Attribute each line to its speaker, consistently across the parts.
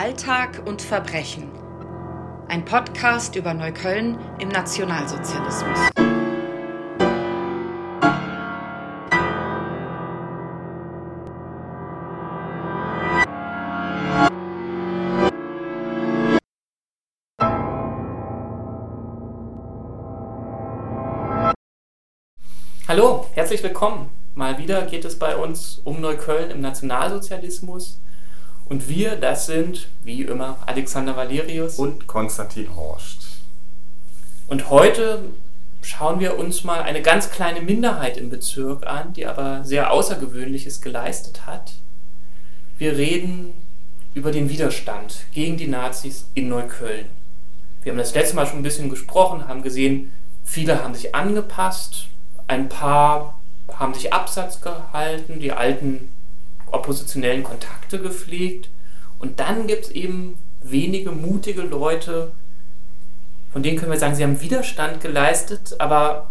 Speaker 1: Alltag und Verbrechen. Ein Podcast über Neukölln im Nationalsozialismus.
Speaker 2: Hallo, herzlich willkommen. Mal wieder geht es bei uns um Neukölln im Nationalsozialismus. Und wir, das sind, wie immer, Alexander Valerius
Speaker 3: und Konstantin Horst.
Speaker 2: Und heute schauen wir uns mal eine ganz kleine Minderheit im Bezirk an, die aber sehr Außergewöhnliches geleistet hat. Wir reden über den Widerstand gegen die Nazis in Neukölln. Wir haben das letzte Mal schon ein bisschen gesprochen, haben gesehen, viele haben sich angepasst, ein paar haben sich Absatz gehalten, die alten oppositionellen Kontakte gepflegt. Und dann gibt es eben wenige mutige Leute, von denen können wir sagen, sie haben Widerstand geleistet, aber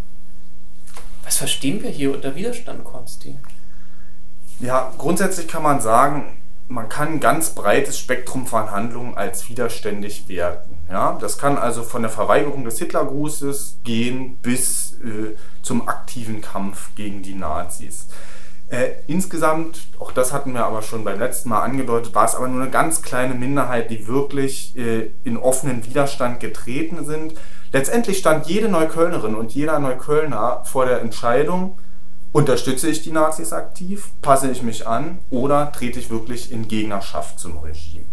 Speaker 2: was verstehen wir hier unter Widerstand, Konsti?
Speaker 3: Ja, grundsätzlich kann man sagen, man kann ein ganz breites Spektrum von Handlungen als widerständig werten. Ja? Das kann also von der Verweigerung des Hitlergrußes gehen bis äh, zum aktiven Kampf gegen die Nazis. Äh, insgesamt, auch das hatten wir aber schon beim letzten Mal angedeutet, war es aber nur eine ganz kleine Minderheit, die wirklich äh, in offenen Widerstand getreten sind. Letztendlich stand jede Neuköllnerin und jeder Neuköllner vor der Entscheidung, unterstütze ich die Nazis aktiv, passe ich mich an oder trete ich wirklich in Gegnerschaft zum Regime.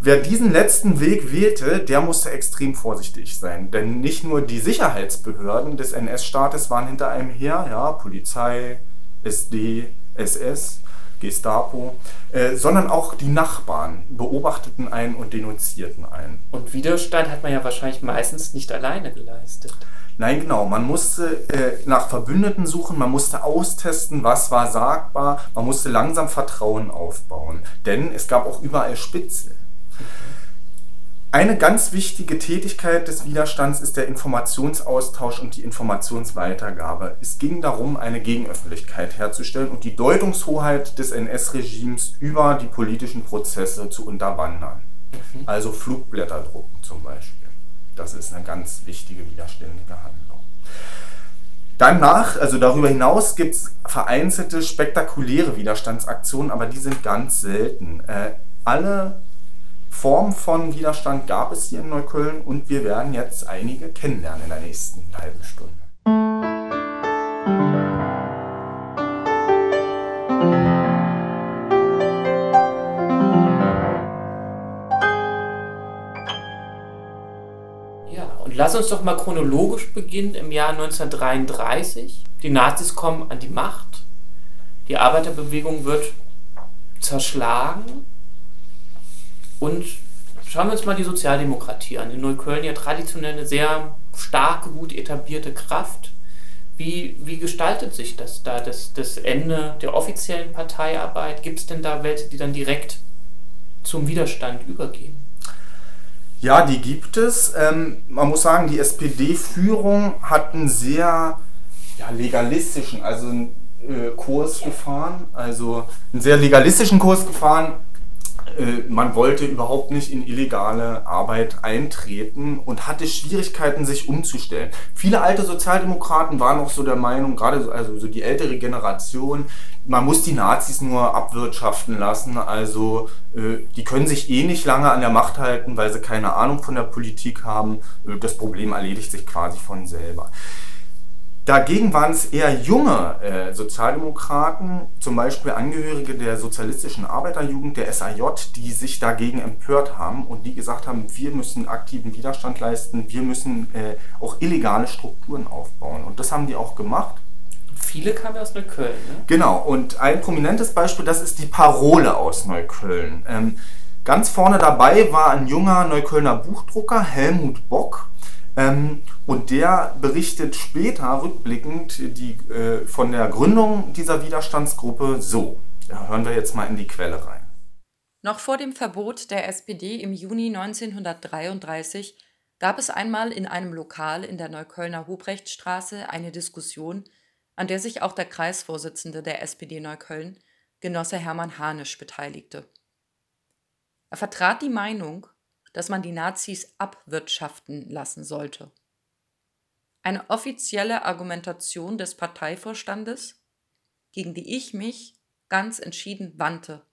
Speaker 3: Wer diesen letzten Weg wählte, der musste extrem vorsichtig sein. Denn nicht nur die Sicherheitsbehörden des NS-Staates waren hinter einem her, ja, Polizei, SD, SS, Gestapo, äh, sondern auch die Nachbarn beobachteten einen und denunzierten einen.
Speaker 2: Und Widerstand hat man ja wahrscheinlich meistens nicht alleine geleistet.
Speaker 3: Nein, genau. Man musste äh, nach Verbündeten suchen, man musste austesten, was war sagbar, man musste langsam Vertrauen aufbauen. Denn es gab auch überall Spitze. Eine ganz wichtige Tätigkeit des Widerstands ist der Informationsaustausch und die Informationsweitergabe. Es ging darum, eine Gegenöffentlichkeit herzustellen und die Deutungshoheit des NS-Regimes über die politischen Prozesse zu unterwandern. Mhm. Also Flugblätter drucken zum Beispiel. Das ist eine ganz wichtige widerständige Handlung. Danach, also darüber hinaus, gibt es vereinzelte spektakuläre Widerstandsaktionen, aber die sind ganz selten. Äh, alle Form von Widerstand gab es hier in Neukölln und wir werden jetzt einige kennenlernen in der nächsten halben Stunde.
Speaker 2: Ja, und lass uns doch mal chronologisch beginnen im Jahr 1933. Die Nazis kommen an die Macht, die Arbeiterbewegung wird zerschlagen und schauen wir uns mal die Sozialdemokratie an. In Neukölln ja traditionell eine sehr starke, gut etablierte Kraft. Wie, wie gestaltet sich das da, das, das Ende der offiziellen Parteiarbeit? Gibt es denn da welche, die dann direkt zum Widerstand übergehen?
Speaker 3: Ja, die gibt es. Ähm, man muss sagen, die SPD-Führung hat einen sehr ja, legalistischen, also einen äh, Kurs gefahren, also einen sehr legalistischen Kurs gefahren man wollte überhaupt nicht in illegale Arbeit eintreten und hatte Schwierigkeiten, sich umzustellen. Viele alte Sozialdemokraten waren auch so der Meinung, gerade also so die ältere Generation, man muss die Nazis nur abwirtschaften lassen. Also äh, die können sich eh nicht lange an der Macht halten, weil sie keine Ahnung von der Politik haben. Äh, das Problem erledigt sich quasi von selber. Dagegen waren es eher junge äh, Sozialdemokraten, zum Beispiel Angehörige der sozialistischen Arbeiterjugend, der SAJ, die sich dagegen empört haben und die gesagt haben, wir müssen aktiven Widerstand leisten, wir müssen äh, auch illegale Strukturen aufbauen. Und das haben die auch gemacht.
Speaker 2: Viele kamen aus Neukölln. Ne?
Speaker 3: Genau, und ein prominentes Beispiel, das ist die Parole aus Neukölln. Ähm, ganz vorne dabei war ein junger Neuköllner Buchdrucker, Helmut Bock. Ähm, und der berichtet später rückblickend die, äh, von der Gründung dieser Widerstandsgruppe so. Da hören wir jetzt mal in die Quelle rein.
Speaker 1: Noch vor dem Verbot der SPD im Juni 1933 gab es einmal in einem Lokal in der Neuköllner Hubrechtstraße eine Diskussion, an der sich auch der Kreisvorsitzende der SPD Neukölln, Genosse Hermann Hanisch, beteiligte. Er vertrat die Meinung, dass man die Nazis abwirtschaften lassen sollte. Eine offizielle Argumentation des Parteivorstandes, gegen die ich mich ganz entschieden wandte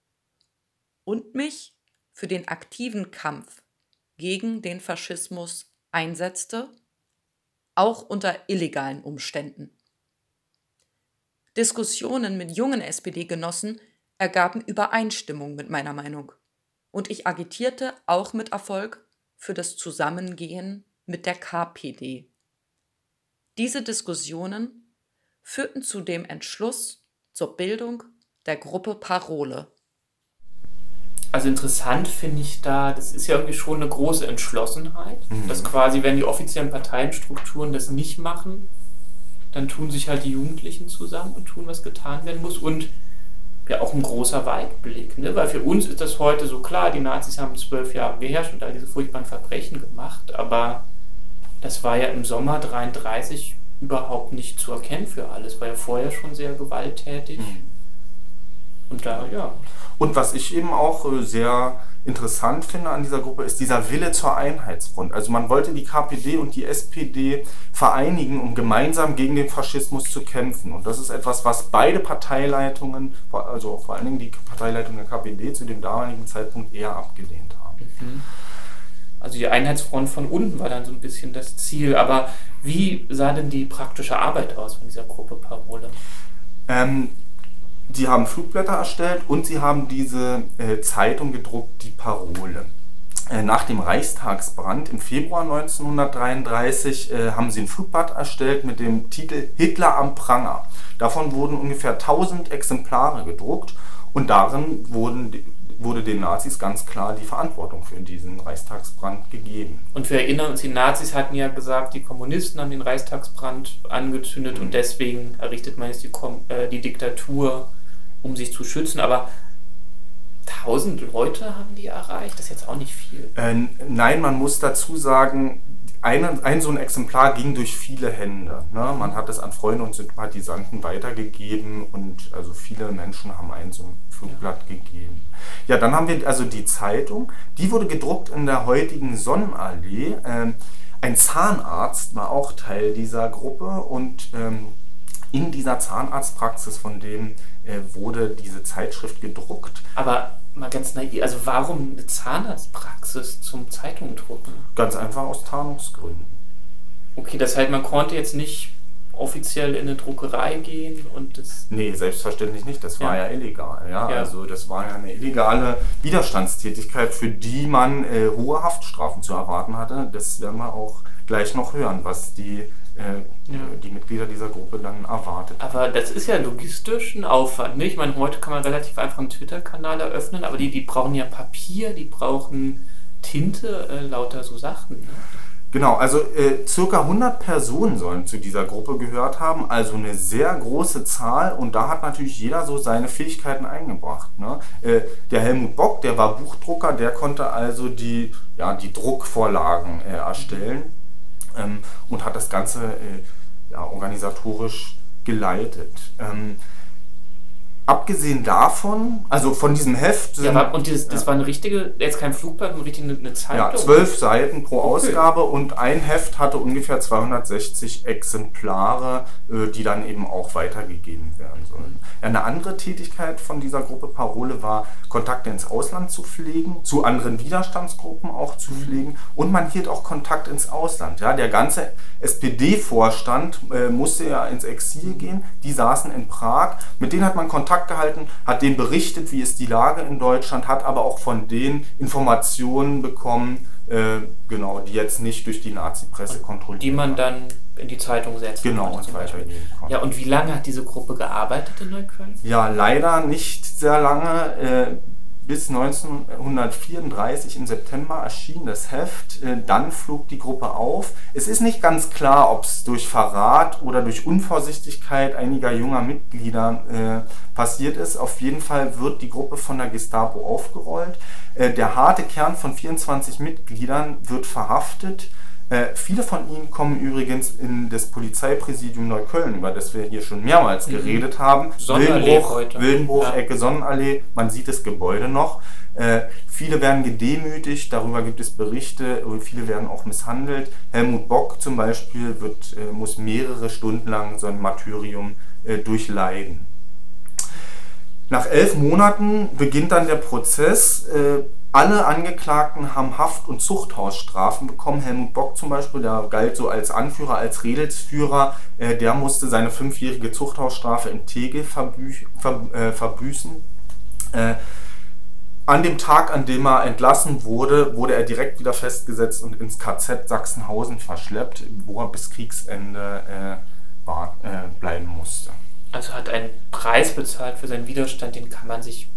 Speaker 1: und mich für den aktiven Kampf gegen den Faschismus einsetzte, auch unter illegalen Umständen. Diskussionen mit jungen SPD-Genossen ergaben Übereinstimmung mit meiner Meinung und ich agitierte auch mit Erfolg für das Zusammengehen mit der KPD. Diese Diskussionen führten zu dem Entschluss zur Bildung der Gruppe Parole.
Speaker 2: Also interessant finde ich da, das ist ja irgendwie schon eine große Entschlossenheit, mhm. dass quasi, wenn die offiziellen Parteienstrukturen das nicht machen, dann tun sich halt die Jugendlichen zusammen und tun, was getan werden muss. Und ja auch ein großer Weitblick, ne? weil für uns ist das heute so klar, die Nazis haben zwölf Jahre geherrscht und all diese furchtbaren Verbrechen gemacht, aber das war ja im Sommer 33 überhaupt nicht zu erkennen für alles, war ja vorher schon sehr gewalttätig. Mhm. Und da, ja.
Speaker 3: Und was ich eben auch äh, sehr interessant finde an dieser Gruppe, ist dieser Wille zur Einheitsfront. Also man wollte die KPD und die SPD vereinigen, um gemeinsam gegen den Faschismus zu kämpfen. Und das ist etwas, was beide Parteileitungen, also vor allen Dingen die Parteileitung der KPD zu dem damaligen Zeitpunkt eher abgelehnt haben. Mhm.
Speaker 2: Also die Einheitsfront von unten war dann so ein bisschen das Ziel. Aber wie sah denn die praktische Arbeit aus von dieser Gruppe Parole?
Speaker 3: Ähm, die haben Flugblätter erstellt und sie haben diese äh, Zeitung gedruckt, die Parole. Äh, nach dem Reichstagsbrand im Februar 1933 äh, haben sie ein Flugblatt erstellt mit dem Titel Hitler am Pranger. Davon wurden ungefähr 1000 Exemplare gedruckt und darin wurden, wurde den Nazis ganz klar die Verantwortung für diesen Reichstagsbrand gegeben.
Speaker 2: Und wir erinnern uns, die Nazis hatten ja gesagt, die Kommunisten haben den Reichstagsbrand angezündet mhm. und deswegen errichtet man jetzt die, äh, die Diktatur um sich zu schützen, aber 1000 Leute haben die erreicht, das ist jetzt auch nicht viel.
Speaker 3: Äh, nein, man muss dazu sagen, ein, ein so ein Exemplar ging durch viele Hände. Ne? Man hat es an Freunde und Sympathisanten weitergegeben und also viele Menschen haben ein so ein Flugblatt ja. gegeben. Ja, dann haben wir also die Zeitung, die wurde gedruckt in der heutigen Sonnenallee. Ähm, ein Zahnarzt war auch Teil dieser Gruppe und ähm, in dieser Zahnarztpraxis, von dem äh, wurde diese Zeitschrift gedruckt.
Speaker 2: Aber mal ganz naiv, also warum eine Zahnarztpraxis zum Zeitungdrucken?
Speaker 3: Ganz einfach aus Tarnungsgründen.
Speaker 2: Okay, das heißt, man konnte jetzt nicht offiziell in eine Druckerei gehen und das.
Speaker 3: Nee, selbstverständlich nicht. Das war ja, ja illegal. Ja? ja? Also das war ja eine illegale Widerstandstätigkeit, für die man äh, hohe Haftstrafen zu erwarten hatte. Das werden wir auch gleich noch hören, was die äh, ja. die Mitglieder dieser Gruppe dann erwartet.
Speaker 2: Aber das ist ja logistisch ein Aufwand. Ne? Ich meine, heute kann man relativ einfach einen Twitter-Kanal eröffnen, aber die, die brauchen ja Papier, die brauchen Tinte, äh, lauter so Sachen. Ne?
Speaker 3: Genau, also äh, circa 100 Personen sollen zu dieser Gruppe gehört haben, also eine sehr große Zahl und da hat natürlich jeder so seine Fähigkeiten eingebracht. Ne? Äh, der Helmut Bock, der war Buchdrucker, der konnte also die, ja, die Druckvorlagen äh, erstellen und hat das Ganze äh, organisatorisch geleitet. Abgesehen davon, also von diesem Heft.
Speaker 2: Sind, ja, und dieses, das ja. war eine richtige, jetzt kein Flugblatt, eine richtige eine Zeitung?
Speaker 3: Ja, zwölf Seiten pro okay. Ausgabe und ein Heft hatte ungefähr 260 Exemplare, äh, die dann eben auch weitergegeben werden sollen. Ja, eine andere Tätigkeit von dieser Gruppe Parole war, Kontakte ins Ausland zu pflegen, zu anderen Widerstandsgruppen auch zu mhm. pflegen und man hielt auch Kontakt ins Ausland. Ja, der ganze SPD-Vorstand äh, musste ja ins Exil gehen, die saßen in Prag, mit denen hat man Kontakt Kontakt gehalten, hat denen berichtet, wie ist die Lage in Deutschland, hat aber auch von denen Informationen bekommen, äh, genau, die jetzt nicht durch die Nazi-Presse kontrolliert
Speaker 2: Die man dann in die Zeitung setzt.
Speaker 3: Genau, und weitergeben
Speaker 2: konnte. Ja, und wie lange hat diese Gruppe gearbeitet in Neukölln?
Speaker 3: Ja, leider nicht sehr lange. Äh, bis 1934 im September erschien das Heft, äh, dann flog die Gruppe auf. Es ist nicht ganz klar, ob es durch Verrat oder durch Unvorsichtigkeit einiger junger Mitglieder äh, passiert ist. Auf jeden Fall wird die Gruppe von der Gestapo aufgerollt. Äh, der harte Kern von 24 Mitgliedern wird verhaftet. Äh, viele von ihnen kommen übrigens in das Polizeipräsidium Neukölln, über das wir hier schon mehrmals mhm. geredet haben. Wildenbruch. Wildenbruch ja. Ecke Sonnenallee, man sieht das Gebäude noch. Äh, viele werden gedemütigt, darüber gibt es Berichte, viele werden auch misshandelt. Helmut Bock zum Beispiel wird, äh, muss mehrere Stunden lang so ein Martyrium äh, durchleiden. Nach elf Monaten beginnt dann der Prozess. Alle Angeklagten haben Haft- und Zuchthausstrafen bekommen. Helmut Bock zum Beispiel, der galt so als Anführer, als Redelsführer, äh, der musste seine fünfjährige Zuchthausstrafe in Tegel äh, verbüßen. Äh, an dem Tag, an dem er entlassen wurde, wurde er direkt wieder festgesetzt und ins KZ Sachsenhausen verschleppt, wo er bis Kriegsende äh, war, äh, bleiben musste.
Speaker 2: Also hat einen Preis bezahlt für seinen Widerstand, den kann man sich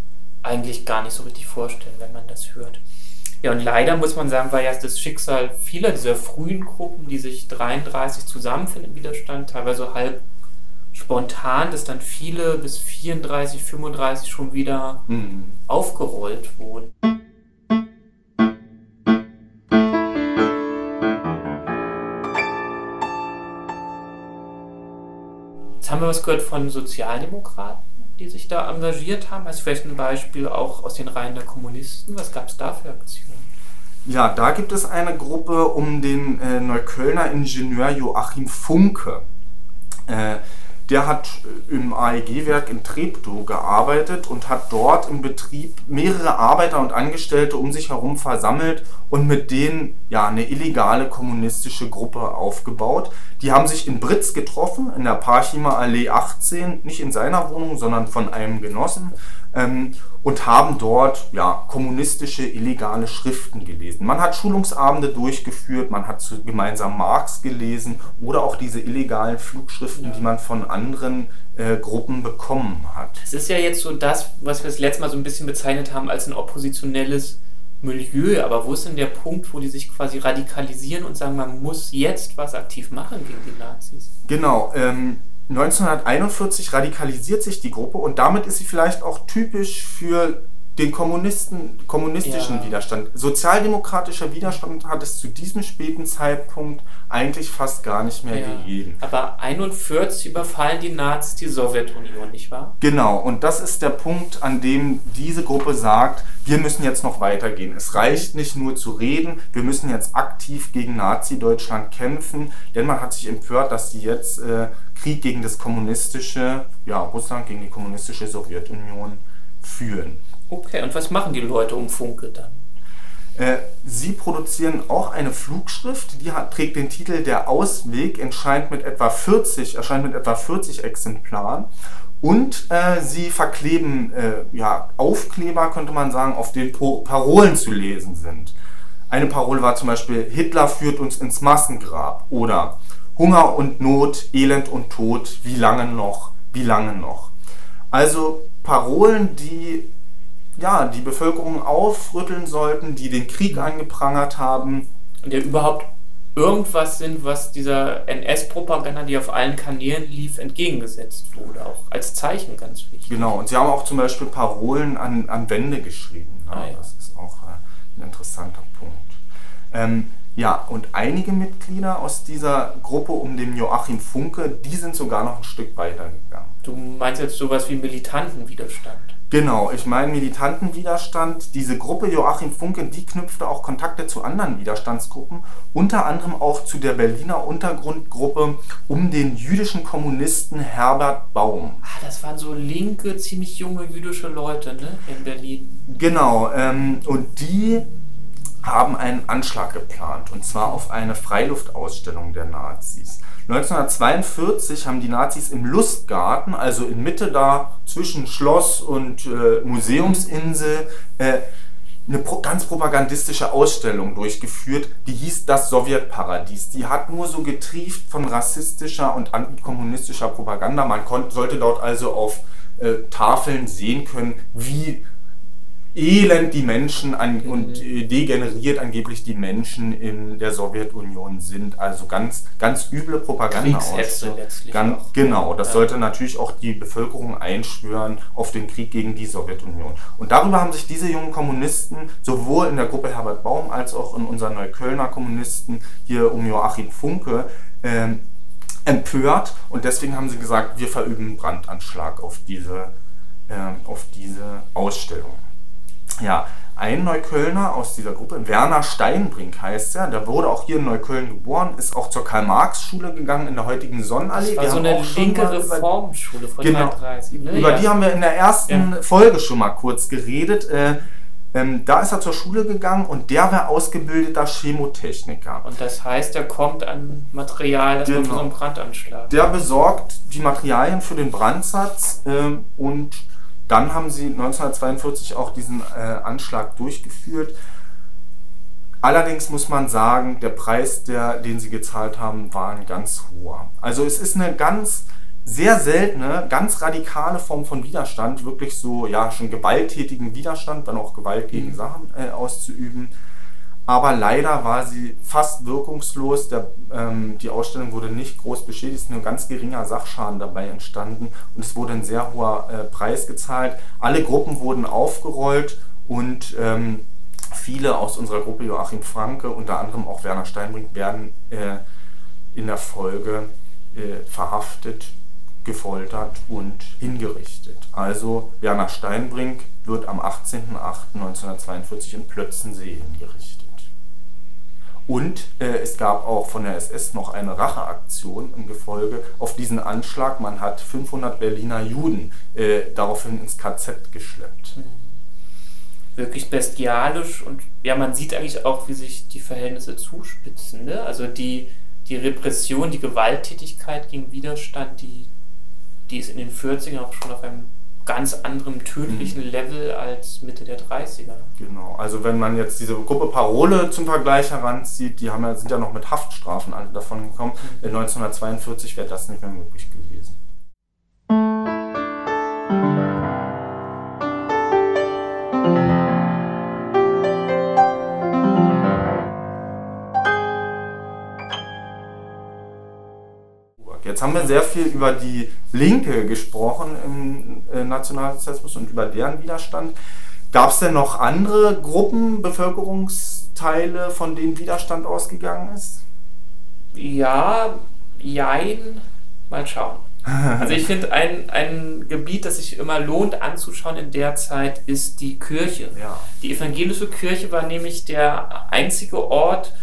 Speaker 2: eigentlich gar nicht so richtig vorstellen, wenn man das hört. Ja, und leider muss man sagen, war ja das Schicksal vieler dieser frühen Gruppen, die sich 33 zusammenfinden im Widerstand, teilweise halb spontan, dass dann viele bis 34, 35 schon wieder mhm. aufgerollt wurden. Jetzt haben wir was gehört von Sozialdemokraten, die sich da engagiert haben. Als vielleicht ein Beispiel auch aus den Reihen der Kommunisten. Was gab es da für Aktionen?
Speaker 3: Ja, da gibt es eine Gruppe um den äh, Neuköllner Ingenieur Joachim Funke. Äh, der hat äh, im AEG-Werk in Treptow gearbeitet und hat dort im Betrieb mehrere Arbeiter und Angestellte um sich herum versammelt und mit denen ja eine illegale kommunistische Gruppe aufgebaut. Die haben sich in Britz getroffen, in der Parchimer Allee 18, nicht in seiner Wohnung, sondern von einem Genossen ähm, und haben dort ja, kommunistische illegale Schriften gelesen. Man hat Schulungsabende durchgeführt, man hat gemeinsam Marx gelesen oder auch diese illegalen Flugschriften, die man von anderen äh, Gruppen bekommen hat.
Speaker 2: Es ist ja jetzt so das, was wir das letzte Mal so ein bisschen bezeichnet haben als ein oppositionelles Milieu, aber wo ist denn der Punkt, wo die sich quasi radikalisieren und sagen, man muss jetzt was aktiv machen gegen die Nazis?
Speaker 3: Genau, ähm, 1941 radikalisiert sich die Gruppe und damit ist sie vielleicht auch typisch für den kommunistischen ja. Widerstand. Sozialdemokratischer Widerstand hat es zu diesem späten Zeitpunkt eigentlich fast gar nicht mehr ja. gegeben.
Speaker 2: Aber 41 überfallen die Nazis die Sowjetunion, nicht wahr?
Speaker 3: Genau, und das ist der Punkt, an dem diese Gruppe sagt, wir müssen jetzt noch weitergehen. Es reicht nicht nur zu reden, wir müssen jetzt aktiv gegen Nazi-Deutschland kämpfen, denn man hat sich empört, dass sie jetzt äh, Krieg gegen das kommunistische, ja, Russland gegen die kommunistische Sowjetunion führen.
Speaker 2: Okay, und was machen die Leute um Funke dann?
Speaker 3: Äh, sie produzieren auch eine Flugschrift, die hat, trägt den Titel Der Ausweg, erscheint mit etwa 40, erscheint mit etwa 40 Exemplaren. Und äh, sie verkleben äh, ja, Aufkleber, könnte man sagen, auf denen Parolen zu lesen sind. Eine Parole war zum Beispiel, Hitler führt uns ins Massengrab oder Hunger und Not, Elend und Tod, wie lange noch, wie lange noch. Also Parolen, die ja, die Bevölkerung aufrütteln sollten, die den Krieg angeprangert haben.
Speaker 2: Und ja überhaupt irgendwas sind, was dieser NS-Propaganda, die auf allen Kanälen lief, entgegengesetzt wurde. Auch als Zeichen ganz wichtig.
Speaker 3: Genau, und sie haben auch zum Beispiel Parolen an, an Wände geschrieben. Ne? Ah, ja. Das ist auch äh, ein interessanter Punkt. Ähm, ja, und einige Mitglieder aus dieser Gruppe um den Joachim Funke, die sind sogar noch ein Stück weiter gegangen.
Speaker 2: Du meinst jetzt sowas wie militanten Widerstand?
Speaker 3: Genau, ich meine militanten Widerstand. Diese Gruppe Joachim Funke, die knüpfte auch Kontakte zu anderen Widerstandsgruppen, unter anderem auch zu der Berliner Untergrundgruppe um den jüdischen Kommunisten Herbert Baum.
Speaker 2: Ah, das waren so linke, ziemlich junge jüdische Leute ne, in Berlin.
Speaker 3: Genau, ähm, und die haben einen Anschlag geplant, und zwar auf eine Freiluftausstellung der Nazis. 1942 haben die Nazis im Lustgarten, also in Mitte da zwischen Schloss und äh, Museumsinsel, äh, eine ganz propagandistische Ausstellung durchgeführt, die hieß Das Sowjetparadies. Die hat nur so getrieft von rassistischer und antikommunistischer Propaganda. Man sollte dort also auf äh, Tafeln sehen können, wie elend die Menschen an, und äh, degeneriert angeblich die Menschen in der Sowjetunion sind. Also ganz, ganz üble Propaganda aus. Ganz, genau, das ja. sollte natürlich auch die Bevölkerung einschwören auf den Krieg gegen die Sowjetunion. Und darüber haben sich diese jungen Kommunisten sowohl in der Gruppe Herbert Baum als auch in unseren Neuköllner Kommunisten hier um Joachim Funke ähm, empört und deswegen haben sie gesagt, wir verüben Brandanschlag auf diese, äh, auf diese Ausstellung. Ja, ein Neuköllner aus dieser Gruppe, Werner Steinbrink heißt er, der wurde auch hier in Neukölln geboren, ist auch zur Karl-Marx-Schule gegangen in der heutigen Sonnenallee.
Speaker 2: Das war wir so eine linke Reformschule von
Speaker 3: genau, 33. Ne? Über ja. die haben wir in der ersten ja. Folge schon mal kurz geredet. Äh, ähm, da ist er zur Schule gegangen und der war ausgebildeter Chemotechniker.
Speaker 2: Und das heißt, er kommt an Material, das genau. man so einen Brandanschlag.
Speaker 3: Der besorgt die Materialien für den Brandsatz ähm, und dann haben sie 1942 auch diesen äh, Anschlag durchgeführt. Allerdings muss man sagen, der Preis, der, den sie gezahlt haben, war ein ganz hoher. Also es ist eine ganz sehr seltene, ganz radikale Form von Widerstand, wirklich so, ja, schon gewalttätigen Widerstand, dann auch Gewalt gegen mhm. Sachen äh, auszuüben. Aber leider war sie fast wirkungslos. Der, ähm, die Ausstellung wurde nicht groß beschädigt, nur ein ganz geringer Sachschaden dabei entstanden und es wurde ein sehr hoher äh, Preis gezahlt. Alle Gruppen wurden aufgerollt und ähm, viele aus unserer Gruppe Joachim Franke, unter anderem auch Werner Steinbrink, werden äh, in der Folge äh, verhaftet, gefoltert und hingerichtet. Also Werner Steinbrink wird am 18.08.1942 in Plötzensee hingerichtet. Und äh, es gab auch von der SS noch eine Racheaktion im Gefolge auf diesen Anschlag. Man hat 500 Berliner Juden äh, daraufhin ins KZ geschleppt. Mhm.
Speaker 2: Wirklich bestialisch und ja, man sieht eigentlich auch, wie sich die Verhältnisse zuspitzen. Ne? Also die, die Repression, die Gewalttätigkeit gegen Widerstand, die, die ist in den 40ern auch schon auf einem ganz anderem tödlichen mhm. Level als Mitte der 30er.
Speaker 3: Genau, also wenn man jetzt diese Gruppe Parole zum Vergleich heranzieht, die haben ja, sind ja noch mit Haftstrafen alle davon gekommen. Mhm. In 1942 wäre das nicht mehr möglich gewesen. Jetzt haben wir sehr viel über die Linke gesprochen im äh, Nationalsozialismus und über deren Widerstand. Gab es denn noch andere Gruppen, Bevölkerungsteile, von denen Widerstand ausgegangen ist?
Speaker 2: Ja, jein. Mal schauen. Also ich finde, ein, ein Gebiet, das sich immer lohnt anzuschauen in der Zeit, ist die Kirche. Ja. Die evangelische Kirche war nämlich der einzige Ort,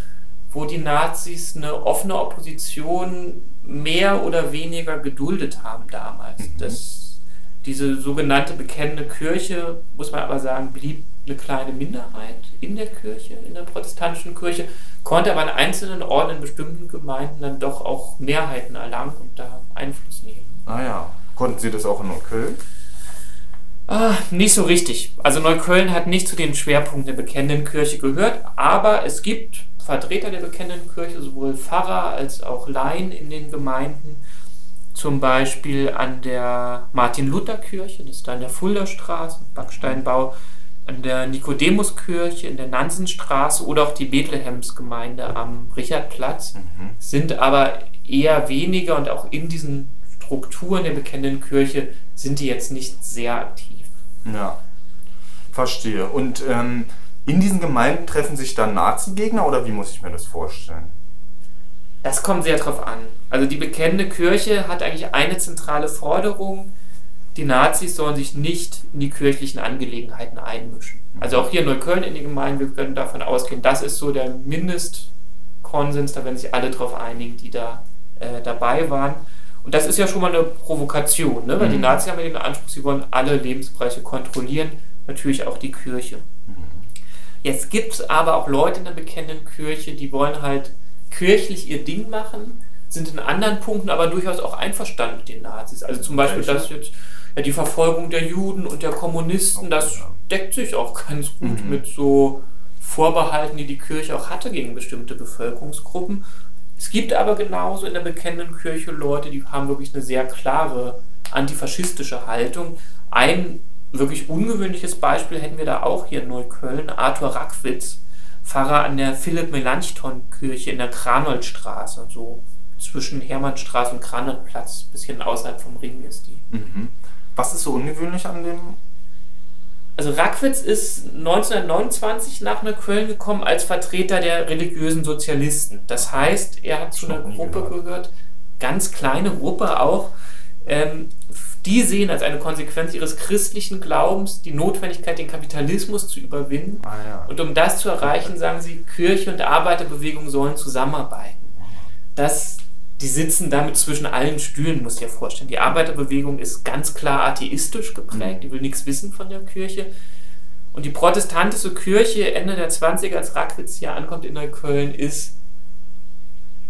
Speaker 2: wo die Nazis eine offene Opposition mehr oder weniger geduldet haben damals. Mhm. Das, diese sogenannte bekennende Kirche, muss man aber sagen, blieb eine kleine Minderheit in der Kirche, in der protestantischen Kirche, konnte aber an einzelnen Orten in bestimmten Gemeinden dann doch auch Mehrheiten erlangen und da Einfluss nehmen.
Speaker 3: Ah ja. Konnten Sie das auch in Neukölln?
Speaker 2: Ah, nicht so richtig. Also Neukölln hat nicht zu den Schwerpunkten der bekennenden Kirche gehört, aber es gibt Vertreter der bekennenden Kirche, sowohl Pfarrer als auch Laien in den Gemeinden, zum Beispiel an der Martin-Luther-Kirche, das ist da in der Fuldastraße, Backsteinbau, an der Nikodemuskirche in der Nansenstraße oder auch die Bethlehemsgemeinde am Richardplatz, mhm. sind aber eher weniger und auch in diesen Strukturen der bekennenden Kirche sind die jetzt nicht sehr aktiv.
Speaker 3: Ja, verstehe. Und ähm, in diesen Gemeinden treffen sich dann Nazi-Gegner oder wie muss ich mir das vorstellen?
Speaker 2: Das kommt sehr drauf an. Also die bekennende Kirche hat eigentlich eine zentrale Forderung. Die Nazis sollen sich nicht in die kirchlichen Angelegenheiten einmischen. Also auch hier in Neukölln in den Gemeinden, wir können davon ausgehen, das ist so der Mindestkonsens, da werden sich alle darauf einigen, die da äh, dabei waren. Und das ist ja schon mal eine Provokation, ne? weil mhm. die Nazis haben ja den Anspruch, sie wollen alle Lebensbereiche kontrollieren, natürlich auch die Kirche. Jetzt gibt es aber auch Leute in der bekennenden Kirche, die wollen halt kirchlich ihr Ding machen, sind in anderen Punkten aber durchaus auch einverstanden mit den Nazis. Also zum Beispiel, dass jetzt ja, die Verfolgung der Juden und der Kommunisten, das deckt sich auch ganz gut mhm. mit so Vorbehalten, die die Kirche auch hatte gegen bestimmte Bevölkerungsgruppen. Es gibt aber genauso in der bekennenden Kirche Leute, die haben wirklich eine sehr klare antifaschistische Haltung. Ein wirklich ungewöhnliches Beispiel hätten wir da auch hier in Neukölln. Arthur Rackwitz, Pfarrer an der Philipp-Melanchthon-Kirche in der Kranoldstraße, so zwischen Hermannstraße und Kranoldplatz, bisschen außerhalb vom Ring ist die.
Speaker 3: Mhm. Was ist so ungewöhnlich an dem?
Speaker 2: Also Rackwitz ist 1929 nach Neukölln gekommen als Vertreter der religiösen Sozialisten. Das heißt, er hat zu einer Gruppe gehört. gehört, ganz kleine Gruppe auch, ähm, die sehen als eine Konsequenz ihres christlichen Glaubens die Notwendigkeit, den Kapitalismus zu überwinden.
Speaker 3: Ah, ja.
Speaker 2: Und um das zu erreichen, sagen sie, Kirche und Arbeiterbewegung sollen zusammenarbeiten. Das, die sitzen damit zwischen allen Stühlen, muss ich dir vorstellen. Die Arbeiterbewegung ist ganz klar atheistisch geprägt, die will nichts wissen von der Kirche. Und die protestantische Kirche Ende der 20er, als Rackwitz hier ankommt in Neukölln, ist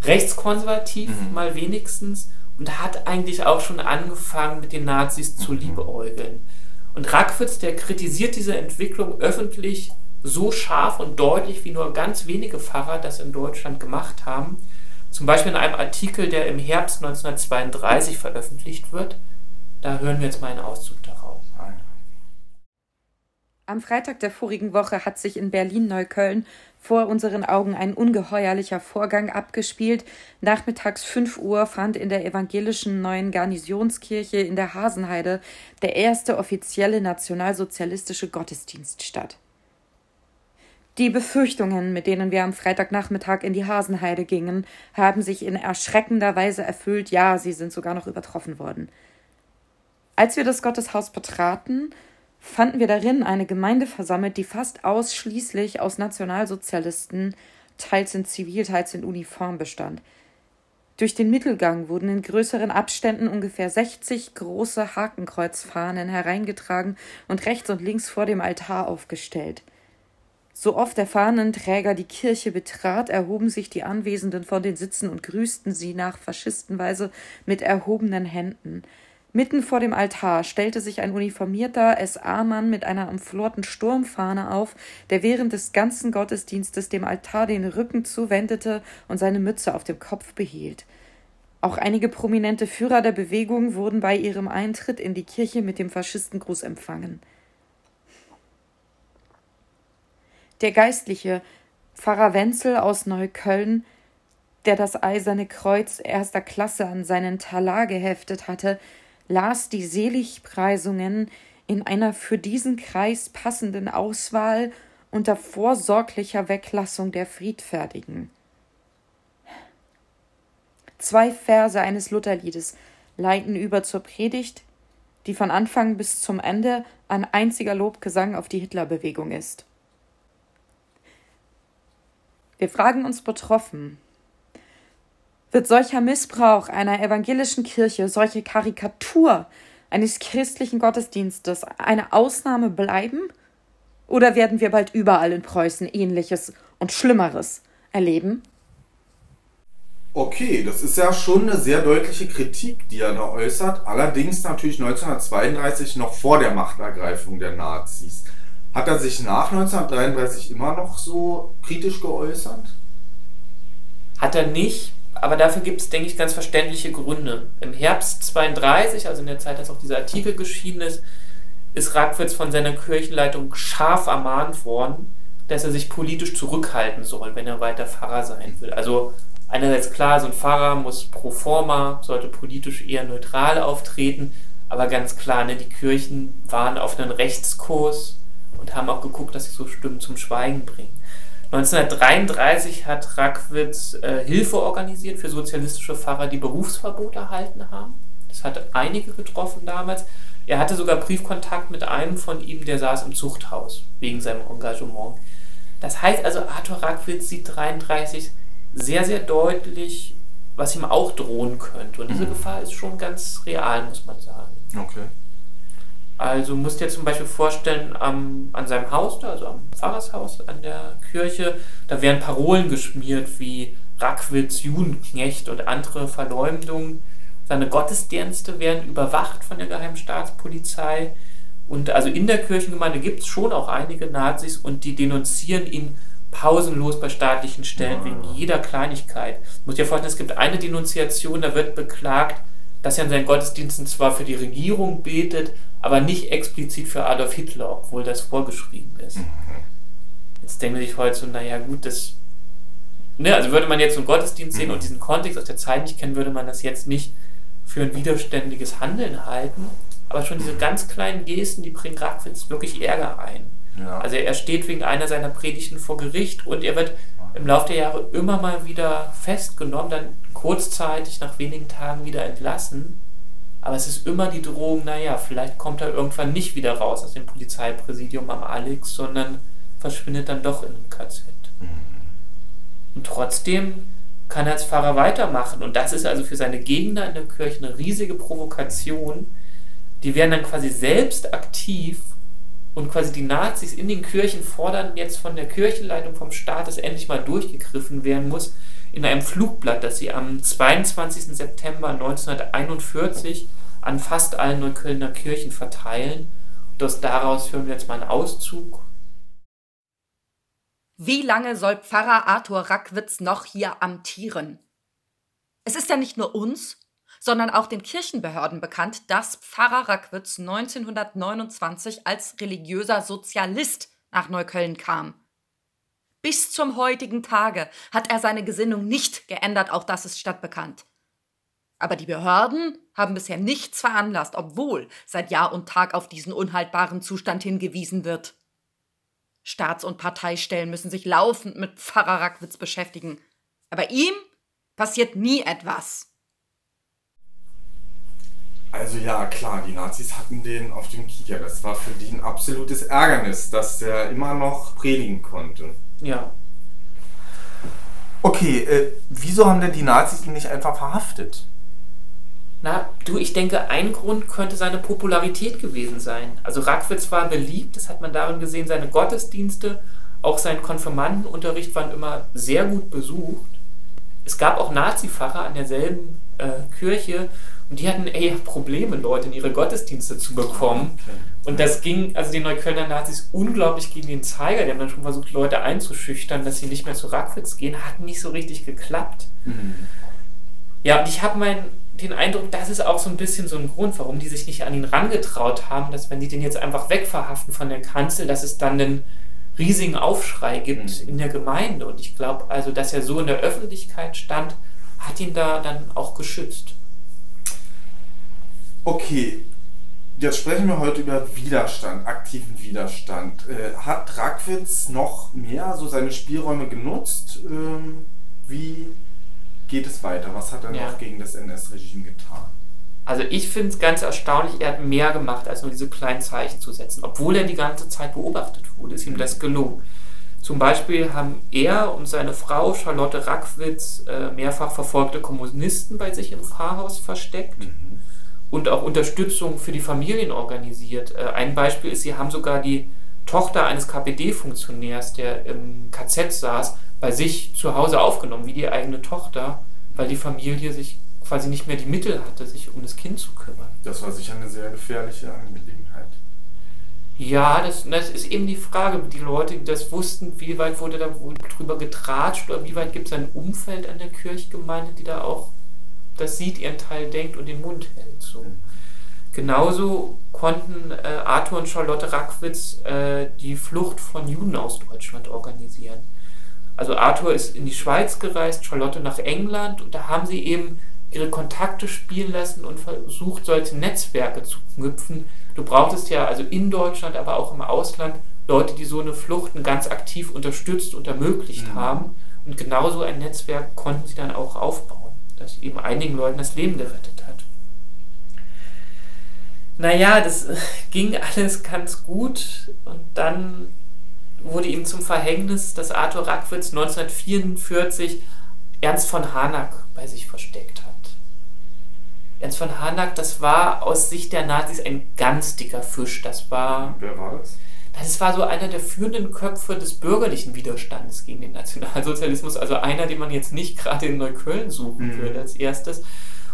Speaker 2: rechtskonservativ, mhm. mal wenigstens und hat eigentlich auch schon angefangen, mit den Nazis zu mhm. liebäugeln. Und Rackwitz, der kritisiert diese Entwicklung öffentlich so scharf und deutlich, wie nur ganz wenige Pfarrer das in Deutschland gemacht haben. Zum Beispiel in einem Artikel, der im Herbst 1932 veröffentlicht wird. Da hören wir jetzt mal einen Auszug daraus.
Speaker 1: Am Freitag der vorigen Woche hat sich in Berlin-Neukölln vor unseren Augen ein ungeheuerlicher Vorgang abgespielt. Nachmittags 5 Uhr fand in der evangelischen neuen Garnisonskirche in der Hasenheide der erste offizielle nationalsozialistische Gottesdienst statt. Die Befürchtungen, mit denen wir am Freitagnachmittag in die Hasenheide gingen, haben sich in erschreckender Weise erfüllt, ja, sie sind sogar noch übertroffen worden. Als wir das Gotteshaus betraten, fanden wir darin eine Gemeinde versammelt, die fast ausschließlich aus Nationalsozialisten, teils in Zivil, teils in Uniform bestand. Durch den Mittelgang wurden in größeren Abständen ungefähr 60 große Hakenkreuzfahnen hereingetragen und rechts und links vor dem Altar aufgestellt. So oft der Fahnenträger die Kirche betrat, erhoben sich die Anwesenden von den Sitzen und grüßten sie nach Faschistenweise mit erhobenen Händen. Mitten vor dem Altar stellte sich ein uniformierter SA-Mann mit einer umflorten Sturmfahne auf, der während des ganzen Gottesdienstes dem Altar den Rücken zuwendete und seine Mütze auf dem Kopf behielt. Auch einige prominente Führer der Bewegung wurden bei ihrem Eintritt in die Kirche mit dem Faschistengruß empfangen. Der Geistliche, Pfarrer Wenzel aus Neukölln, der das Eiserne Kreuz erster Klasse an seinen Talar geheftet hatte, las die Seligpreisungen in einer für diesen Kreis passenden Auswahl unter vorsorglicher Weglassung der Friedfertigen. Zwei Verse eines Lutherliedes leiten über zur Predigt, die von Anfang bis zum Ende ein einziger Lobgesang auf die Hitlerbewegung ist. Wir fragen uns betroffen, wird solcher Missbrauch einer evangelischen Kirche, solche Karikatur eines christlichen Gottesdienstes eine Ausnahme bleiben? Oder werden wir bald überall in Preußen ähnliches und Schlimmeres erleben?
Speaker 3: Okay, das ist ja schon eine sehr deutliche Kritik, die er da äußert. Allerdings natürlich 1932 noch vor der Machtergreifung der Nazis. Hat er sich nach 1933 immer noch so kritisch geäußert?
Speaker 2: Hat er nicht, aber dafür gibt es, denke ich, ganz verständliche Gründe. Im Herbst 32, also in der Zeit, als auch dieser Artikel geschieden ist, ist Rackwitz von seiner Kirchenleitung scharf ermahnt worden, dass er sich politisch zurückhalten soll, wenn er weiter Pfarrer sein will. Also einerseits klar, so ein Pfarrer muss pro forma, sollte politisch eher neutral auftreten, aber ganz klar, ne, die Kirchen waren auf einem Rechtskurs und haben auch geguckt, dass sie so Stimmen zum Schweigen bringen. 1933 hat Rackwitz äh, Hilfe organisiert für sozialistische Pfarrer, die Berufsverbot erhalten haben. Das hat einige getroffen damals. Er hatte sogar Briefkontakt mit einem von ihm, der saß im Zuchthaus wegen seinem Engagement. Das heißt also, Arthur Rackwitz sieht 1933 sehr, sehr deutlich, was ihm auch drohen könnte. Und diese mhm. Gefahr ist schon ganz real, muss man sagen.
Speaker 3: Okay.
Speaker 2: Also musst dir zum Beispiel vorstellen, am, an seinem Haus, da, also am Pfarrershaus, an der Kirche, da werden Parolen geschmiert wie Rackwitz, Judenknecht und andere Verleumdungen. Seine Gottesdienste werden überwacht von der Geheimstaatspolizei. Und also in der Kirchengemeinde gibt es schon auch einige Nazis und die denunzieren ihn pausenlos bei staatlichen Stellen wegen jeder Kleinigkeit. Du musst dir vorstellen, es gibt eine Denunziation, da wird beklagt, dass er in seinen Gottesdiensten zwar für die Regierung betet, aber nicht explizit für Adolf Hitler, obwohl das vorgeschrieben ist. Mhm. Jetzt denkt man sich heute so, naja gut, das ne, also würde man jetzt so einen Gottesdienst sehen und mhm. diesen Kontext aus der Zeit nicht kennen, würde man das jetzt nicht für ein widerständiges Handeln halten. Aber schon diese ganz kleinen Gesten, die bringen Rackwitz wirklich Ärger ein. Ja. Also er steht wegen einer seiner Predigten vor Gericht und er wird im Laufe der Jahre immer mal wieder festgenommen, dann kurzzeitig nach wenigen Tagen wieder entlassen. Aber es ist immer die Drohung, naja, vielleicht kommt er irgendwann nicht wieder raus aus dem Polizeipräsidium am Alex, sondern verschwindet dann doch in einem KZ. Mhm. Und trotzdem kann er als Pfarrer weitermachen. Und das ist also für seine Gegner in der Kirche eine riesige Provokation. Die werden dann quasi selbst aktiv und quasi die Nazis in den Kirchen fordern jetzt von der Kirchenleitung, vom Staat, dass endlich mal durchgegriffen werden muss, in einem Flugblatt, das sie am 22. September 1941 an fast allen Neuköllner Kirchen verteilen. Und daraus hören wir jetzt mal einen Auszug
Speaker 1: wie lange soll Pfarrer Arthur Rackwitz noch hier amtieren? Es ist ja nicht nur uns, sondern auch den Kirchenbehörden bekannt, dass Pfarrer Rackwitz 1929 als religiöser Sozialist nach Neukölln kam. Bis zum heutigen Tage hat er seine Gesinnung nicht geändert, auch das ist stadtbekannt. Aber die Behörden haben bisher nichts veranlasst, obwohl seit Jahr und Tag auf diesen unhaltbaren Zustand hingewiesen wird. Staats- und Parteistellen müssen sich laufend mit Pfarrer Rackwitz beschäftigen. Aber ihm passiert nie etwas.
Speaker 3: Also ja, klar, die Nazis hatten den auf dem Kieker. Das war für die ein absolutes Ärgernis, dass der immer noch predigen konnte.
Speaker 2: Ja.
Speaker 3: Okay, äh, wieso haben denn die Nazis ihn nicht einfach verhaftet?
Speaker 2: Na, du, ich denke, ein Grund könnte seine Popularität gewesen sein. Also Rackwitz war beliebt, das hat man darin gesehen, seine Gottesdienste, auch sein Konfirmandenunterricht waren immer sehr gut besucht. Es gab auch Nazi-Pfarrer an derselben äh, Kirche und die hatten eher Probleme, Leute in ihre Gottesdienste zu bekommen. Und das ging also den Neuköllner Nazis unglaublich gegen den Zeiger. Die haben dann schon versucht, Leute einzuschüchtern, dass sie nicht mehr zu Rackwitz gehen. Hat nicht so richtig geklappt. Mhm. Ja, und ich habe den Eindruck, das ist auch so ein bisschen so ein Grund, warum die sich nicht an ihn rangetraut haben, dass wenn die den jetzt einfach wegverhaften von der Kanzel, dass es dann einen riesigen Aufschrei gibt mhm. in der Gemeinde. Und ich glaube also, dass er so in der Öffentlichkeit stand, hat ihn da dann auch geschützt.
Speaker 3: Okay, jetzt sprechen wir heute über Widerstand, aktiven Widerstand. Äh, hat Rackwitz noch mehr so seine Spielräume genutzt? Ähm, wie geht es weiter? Was hat er ja. noch gegen das NS-Regime getan?
Speaker 2: Also ich finde es ganz erstaunlich, er hat mehr gemacht, als nur diese kleinen Zeichen zu setzen. Obwohl er die ganze Zeit beobachtet wurde, ist ihm das gelungen. Zum Beispiel haben er und seine Frau Charlotte Rackwitz äh, mehrfach verfolgte Kommunisten bei sich im Pfarrhaus versteckt mhm. Und auch Unterstützung für die Familien organisiert. Äh, ein Beispiel ist, sie haben sogar die Tochter eines KPD-Funktionärs, der im KZ saß, bei sich zu Hause aufgenommen, wie die eigene Tochter, weil die Familie sich quasi nicht mehr die Mittel hatte, sich um das Kind zu kümmern.
Speaker 3: Das war sicher eine sehr gefährliche Angelegenheit.
Speaker 2: Ja, das, das ist eben die Frage. Die Leute, die das wussten, wie weit wurde da drüber getratscht oder wie weit gibt es ein Umfeld an der Kirchgemeinde, die da auch das sieht, ihren Teil denkt und den Mund hält. So. Mhm. Genauso konnten äh, Arthur und Charlotte Rackwitz äh, die Flucht von Juden aus Deutschland organisieren. Also Arthur ist in die Schweiz gereist, Charlotte nach England und da haben sie eben ihre Kontakte spielen lassen und versucht, solche Netzwerke zu knüpfen. Du brauchtest ja also in Deutschland, aber auch im Ausland Leute, die so eine Flucht ganz aktiv unterstützt und ermöglicht mhm. haben. Und genauso ein Netzwerk konnten sie dann auch aufbauen, das eben einigen Leuten das Leben gerettet hat. Naja, das ging alles ganz gut und dann wurde ihm zum Verhängnis, dass Arthur Rackwitz 1944 Ernst von Harnack bei sich versteckt hat. Ernst von Harnack, das war aus Sicht der Nazis ein ganz dicker Fisch. Das war.
Speaker 3: Wer war das?
Speaker 2: Das war so einer der führenden Köpfe des bürgerlichen Widerstandes gegen den Nationalsozialismus. Also einer, den man jetzt nicht gerade in Neukölln suchen mhm. würde als erstes.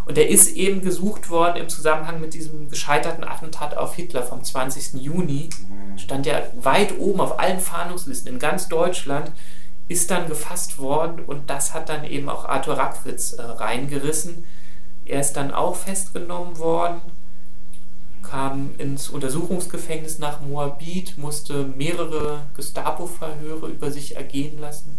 Speaker 2: Und er ist eben gesucht worden im Zusammenhang mit diesem gescheiterten Attentat auf Hitler vom 20. Juni. Stand ja weit oben auf allen Fahndungslisten in ganz Deutschland, ist dann gefasst worden und das hat dann eben auch Arthur Rackwitz äh, reingerissen. Er ist dann auch festgenommen worden, kam ins Untersuchungsgefängnis nach Moabit, musste mehrere Gestapo-Verhöre über sich ergehen lassen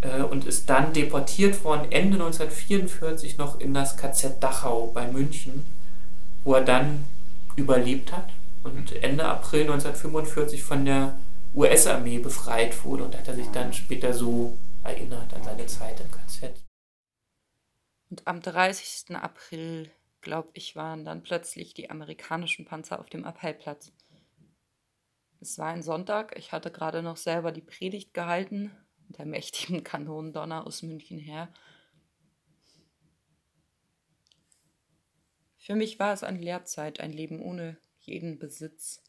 Speaker 2: äh, und ist dann deportiert worden, Ende 1944 noch in das KZ Dachau bei München, wo er dann überlebt hat und Ende April 1945 von der US-Armee befreit wurde und hat er sich dann später so erinnert an seine Zeit im KZ.
Speaker 1: Und am 30. April, glaube ich, waren dann plötzlich die amerikanischen Panzer auf dem Appellplatz. Es war ein Sonntag, ich hatte gerade noch selber die Predigt gehalten, der mächtigen Kanonendonner aus München her. Für mich war es eine Lehrzeit, ein Leben ohne jeden Besitz.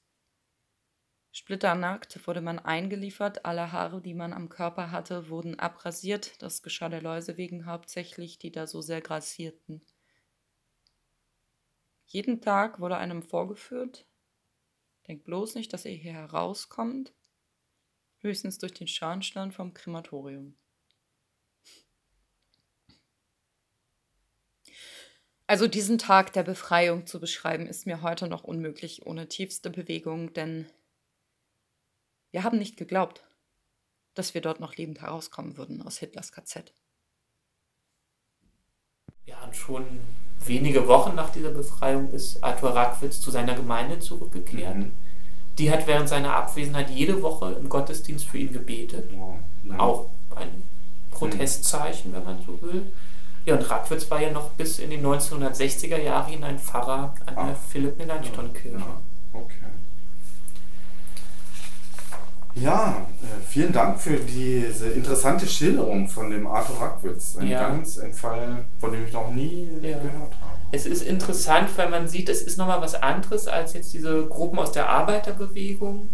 Speaker 1: Splitternackt wurde man eingeliefert, alle Haare, die man am Körper hatte, wurden abrasiert, das geschah der Läuse wegen hauptsächlich, die da so sehr grassierten. Jeden Tag wurde einem vorgeführt, denkt bloß nicht, dass ihr hier herauskommt, höchstens durch den Schornstein vom Krematorium. Also diesen Tag der Befreiung zu beschreiben, ist mir heute noch unmöglich ohne tiefste Bewegung, denn wir haben nicht geglaubt, dass wir dort noch lebend herauskommen würden aus Hitlers KZ.
Speaker 2: Ja, und schon wenige Wochen nach dieser Befreiung ist Arthur Rackwitz zu seiner Gemeinde zurückgekehrt. Mhm. Die hat während seiner Abwesenheit jede Woche im Gottesdienst für ihn gebetet. Wow. Auch ein Protestzeichen, wenn man so will. Ja, und Rackwitz war ja noch bis in die 1960er Jahre hinein Pfarrer an der Philipp-Melanchthon-Kirche. Ja. Okay.
Speaker 3: Ja, äh, vielen Dank für diese interessante Schilderung von dem Arthur Rackwitz. Ein ja. ganz ein Fall, von dem ich noch nie ja. gehört habe.
Speaker 2: Es ist interessant, weil man sieht, es ist nochmal was anderes als jetzt diese Gruppen aus der Arbeiterbewegung.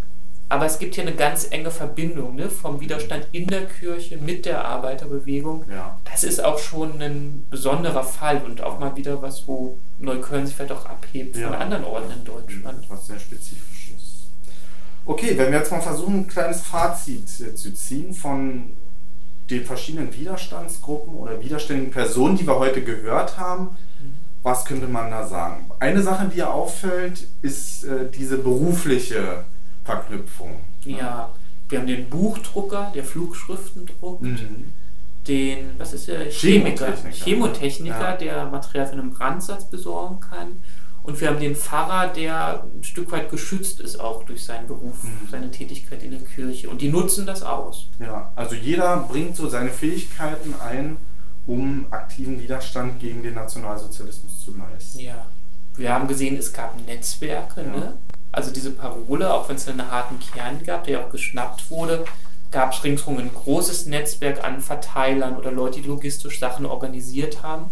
Speaker 2: Aber es gibt hier eine ganz enge Verbindung ne, vom Widerstand in der Kirche mit der Arbeiterbewegung. Ja. Das ist auch schon ein besonderer Fall und auch mal wieder was, wo Neukölln sich vielleicht auch abhebt von anderen Orten in Deutschland.
Speaker 3: Was sehr spezifisch Okay, wenn wir jetzt mal versuchen, ein kleines Fazit äh, zu ziehen von den verschiedenen Widerstandsgruppen oder widerständigen Personen, die wir heute gehört haben, was könnte man da sagen? Eine Sache, die ja auffällt, ist äh, diese berufliche Verknüpfung.
Speaker 2: Ja, wir haben den Buchdrucker, der Flugschriften druckt, mhm. den, was ist der? Chemiker, Chemotechniker, Chemotechniker ja. der Material für einen Brandsatz besorgen kann und wir haben den Pfarrer, der ein Stück weit geschützt ist, auch durch seinen Beruf, mhm. seine Tätigkeit in der Kirche. Und die nutzen das aus.
Speaker 3: Ja, also jeder bringt so seine Fähigkeiten ein, um aktiven Widerstand gegen den Nationalsozialismus zu leisten.
Speaker 2: Ja. Wir haben gesehen, es gab Netzwerke, ja. ne? Also diese Parole, auch wenn es einen harten Kern gab, der auch geschnappt wurde, gab es ringsherum ein großes Netzwerk an Verteilern oder Leute, die logistisch Sachen organisiert haben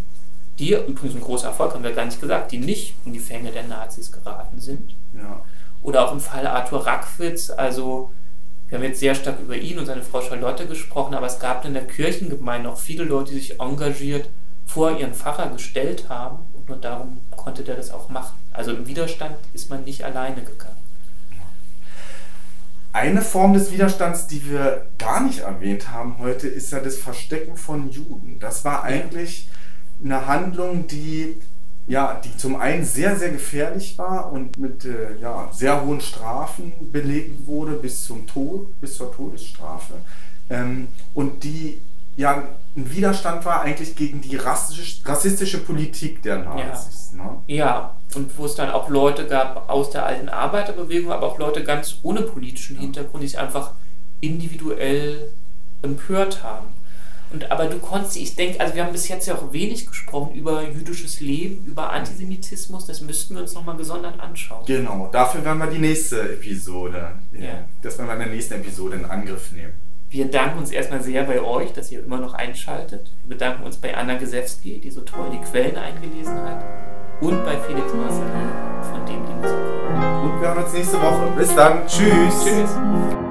Speaker 2: die übrigens ein großer Erfolg, haben wir gar nicht gesagt, die nicht in die Fänge der Nazis geraten sind. Ja. Oder auch im Fall Arthur Rackwitz, also wir haben jetzt sehr stark über ihn und seine Frau Charlotte gesprochen, aber es gab in der Kirchengemeinde auch viele Leute, die sich engagiert vor ihren Pfarrer gestellt haben und nur darum konnte der das auch machen. Also im Widerstand ist man nicht alleine gegangen.
Speaker 3: Eine Form des Widerstands, die wir gar nicht erwähnt haben heute, ist ja das Verstecken von Juden. Das war eigentlich eine Handlung, die, ja, die zum einen sehr, sehr gefährlich war und mit äh, ja, sehr hohen Strafen belegt wurde, bis zum Tod, bis zur Todesstrafe. Ähm, und die ja ein Widerstand war eigentlich gegen die rassisch, rassistische Politik der Nazis.
Speaker 2: Ja. Ne? ja, und wo es dann auch Leute gab aus der alten Arbeiterbewegung, aber auch Leute ganz ohne politischen. Hintergrund, die sich einfach individuell empört haben. Und, aber du konntest, ich denke, also wir haben bis jetzt ja auch wenig gesprochen über jüdisches Leben, über Antisemitismus, das müssten wir uns nochmal gesondert anschauen.
Speaker 3: Genau, dafür werden wir die nächste Episode, ja. das werden wir in der nächsten Episode in Angriff nehmen.
Speaker 2: Wir danken uns erstmal sehr bei euch, dass ihr immer noch einschaltet. Wir bedanken uns bei Anna Gesewski, die so toll die Quellen eingelesen hat. Und bei Felix Marcel, von dem die Musik
Speaker 3: Und wir hören uns nächste Woche. Bis dann. Tschüss. Tschüss.